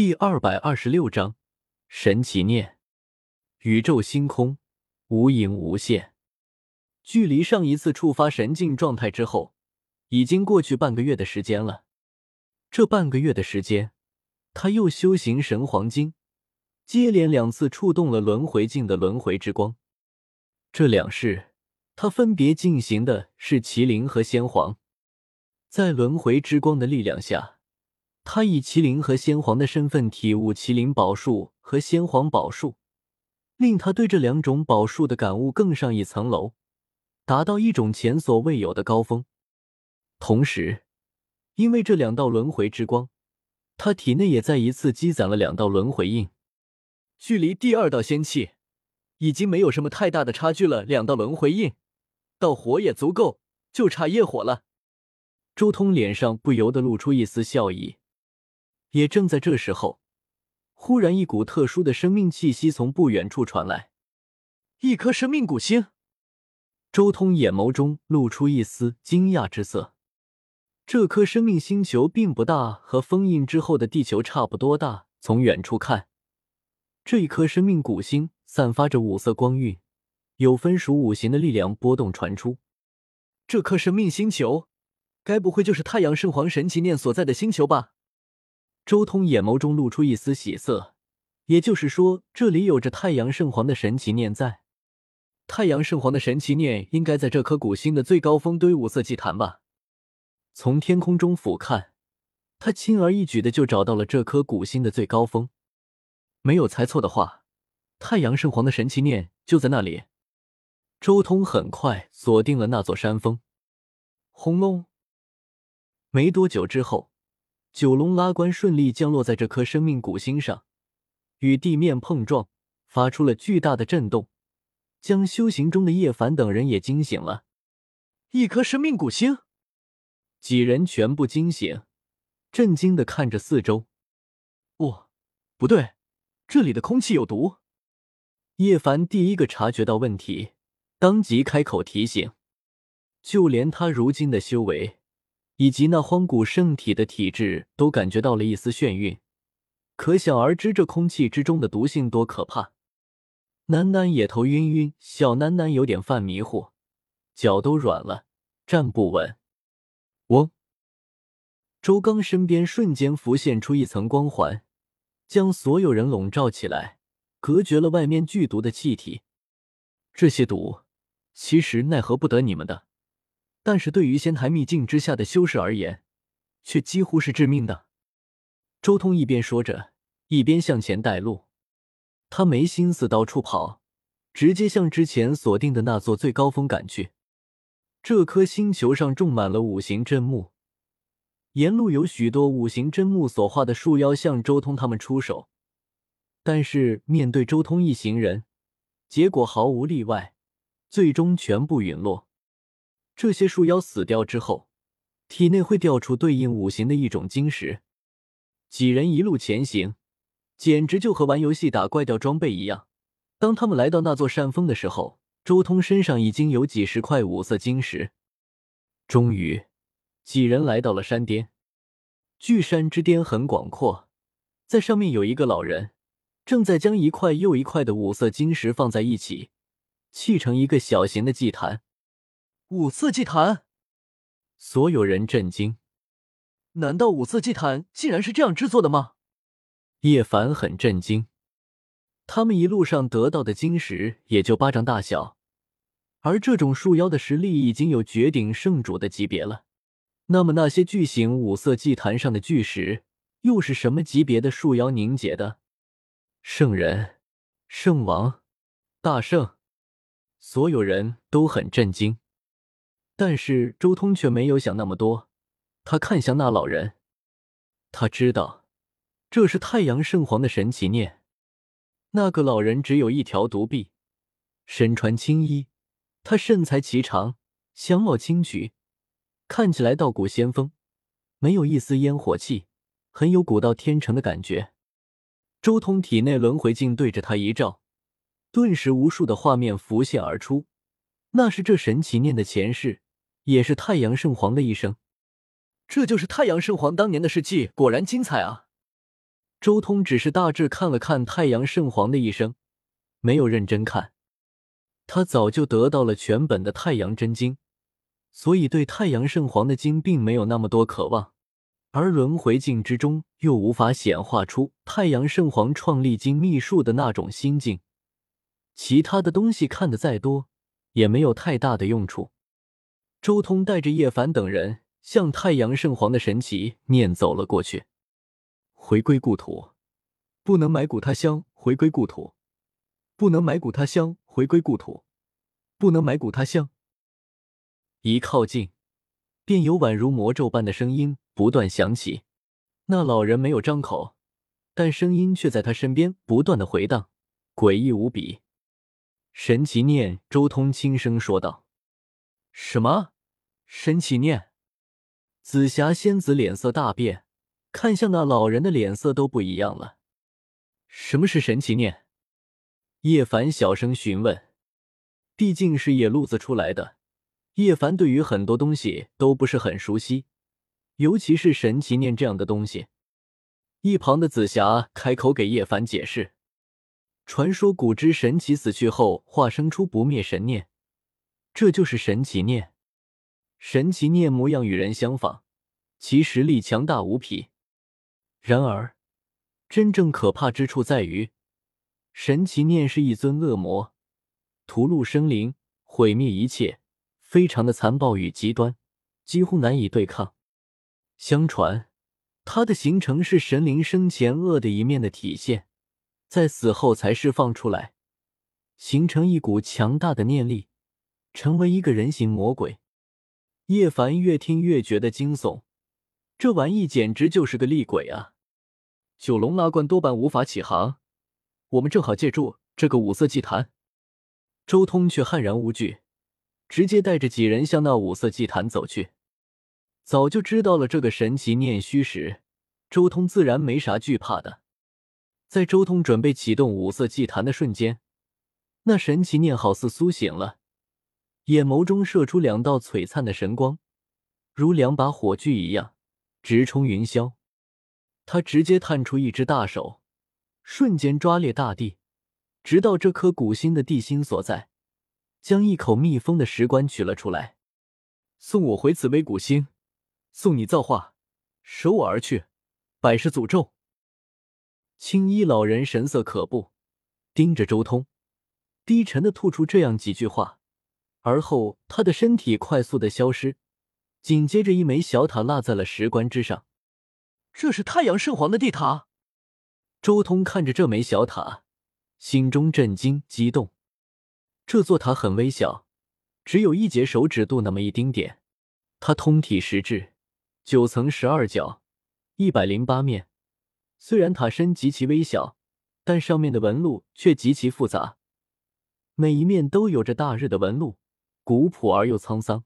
第二百二十六章神奇念。宇宙星空无垠无限，距离上一次触发神境状态之后，已经过去半个月的时间了。这半个月的时间，他又修行神黄金，接连两次触动了轮回境的轮回之光。这两世，他分别进行的是麒麟和仙皇，在轮回之光的力量下。他以麒麟和仙皇的身份体悟麒麟宝术和仙皇宝术，令他对这两种宝术的感悟更上一层楼，达到一种前所未有的高峰。同时，因为这两道轮回之光，他体内也再一次积攒了两道轮回印，距离第二道仙气已经没有什么太大的差距了。两道轮回印，到火也足够，就差业火了。周通脸上不由得露出一丝笑意。也正在这时候，忽然一股特殊的生命气息从不远处传来，一颗生命古星。周通眼眸中露出一丝惊讶之色。这颗生命星球并不大，和封印之后的地球差不多大。从远处看，这一颗生命古星散发着五色光晕，有分属五行的力量波动传出。这颗生命星球，该不会就是太阳圣皇神奇念所在的星球吧？周通眼眸中露出一丝喜色，也就是说，这里有着太阳圣皇的神奇念在。太阳圣皇的神奇念应该在这颗古星的最高峰堆五色祭坛吧？从天空中俯瞰，他轻而易举的就找到了这颗古星的最高峰。没有猜错的话，太阳圣皇的神奇念就在那里。周通很快锁定了那座山峰。轰隆！没多久之后。九龙拉棺顺利降落在这颗生命古星上，与地面碰撞，发出了巨大的震动，将修行中的叶凡等人也惊醒了。一颗生命古星，几人全部惊醒，震惊的看着四周。哦，不对，这里的空气有毒。叶凡第一个察觉到问题，当即开口提醒。就连他如今的修为。以及那荒古圣体的体质都感觉到了一丝眩晕，可想而知这空气之中的毒性多可怕。楠楠也头晕晕，小楠楠有点犯迷糊，脚都软了，站不稳。嗡！周刚身边瞬间浮现出一层光环，将所有人笼罩起来，隔绝了外面剧毒的气体。这些毒其实奈何不得你们的。但是对于仙台秘境之下的修士而言，却几乎是致命的。周通一边说着，一边向前带路。他没心思到处跑，直接向之前锁定的那座最高峰赶去。这颗星球上种满了五行真木，沿路有许多五行真木所化的树妖向周通他们出手，但是面对周通一行人，结果毫无例外，最终全部陨落。这些树妖死掉之后，体内会掉出对应五行的一种晶石。几人一路前行，简直就和玩游戏打怪掉装备一样。当他们来到那座山峰的时候，周通身上已经有几十块五色晶石。终于，几人来到了山巅。巨山之巅很广阔，在上面有一个老人，正在将一块又一块的五色晶石放在一起，砌成一个小型的祭坛。五色祭坛，所有人震惊。难道五色祭坛竟然是这样制作的吗？叶凡很震惊。他们一路上得到的晶石也就巴掌大小，而这种树妖的实力已经有绝顶圣主的级别了。那么那些巨型五色祭坛上的巨石又是什么级别的树妖凝结的？圣人、圣王、大圣，所有人都很震惊。但是周通却没有想那么多，他看向那老人，他知道这是太阳圣皇的神奇念。那个老人只有一条独臂，身穿青衣，他身材颀长，相貌清举，看起来道骨仙风，没有一丝烟火气，很有古道天成的感觉。周通体内轮回镜对着他一照，顿时无数的画面浮现而出，那是这神奇念的前世。也是太阳圣皇的一生，这就是太阳圣皇当年的事迹，果然精彩啊！周通只是大致看了看太阳圣皇的一生，没有认真看。他早就得到了全本的太阳真经，所以对太阳圣皇的经并没有那么多渴望。而轮回境之中又无法显化出太阳圣皇创立经秘术的那种心境，其他的东西看得再多也没有太大的用处。周通带着叶凡等人向太阳圣皇的神奇念走了过去。回归故土，不能埋骨他乡；回归故土，不能埋骨他乡；回归故土，不能埋骨他乡。一靠近，便有宛如魔咒般的声音不断响起。那老人没有张口，但声音却在他身边不断的回荡，诡异无比。神奇念，周通轻声说道：“什么？神奇念？”紫霞仙子脸色大变。看向那老人的脸色都不一样了。什么是神奇念？叶凡小声询问。毕竟是野路子出来的，叶凡对于很多东西都不是很熟悉，尤其是神奇念这样的东西。一旁的紫霞开口给叶凡解释：传说古之神奇死去后化生出不灭神念，这就是神奇念。神奇念模样与人相仿，其实力强大无匹。然而，真正可怕之处在于，神奇念是一尊恶魔，屠戮生灵，毁灭一切，非常的残暴与极端，几乎难以对抗。相传，它的形成是神灵生前恶的一面的体现，在死后才释放出来，形成一股强大的念力，成为一个人形魔鬼。叶凡越听越觉得惊悚。这玩意简直就是个厉鬼啊！九龙拉罐多半无法起航，我们正好借助这个五色祭坛。周通却悍然无惧，直接带着几人向那五色祭坛走去。早就知道了这个神奇念虚时，周通自然没啥惧怕的。在周通准备启动五色祭坛的瞬间，那神奇念好似苏醒了，眼眸中射出两道璀璨的神光，如两把火炬一样。直冲云霄，他直接探出一只大手，瞬间抓裂大地，直到这颗古星的地心所在，将一口密封的石棺取了出来。送我回紫薇古星，送你造化，舍我而去，百世诅咒。青衣老人神色可怖，盯着周通，低沉的吐出这样几句话，而后他的身体快速的消失。紧接着，一枚小塔落在了石棺之上。这是太阳圣皇的地塔。周通看着这枚小塔，心中震惊激动。这座塔很微小，只有一节手指肚那么一丁点。它通体石质，九层十二角，一百零八面。虽然塔身极其微小，但上面的纹路却极其复杂，每一面都有着大日的纹路，古朴而又沧桑。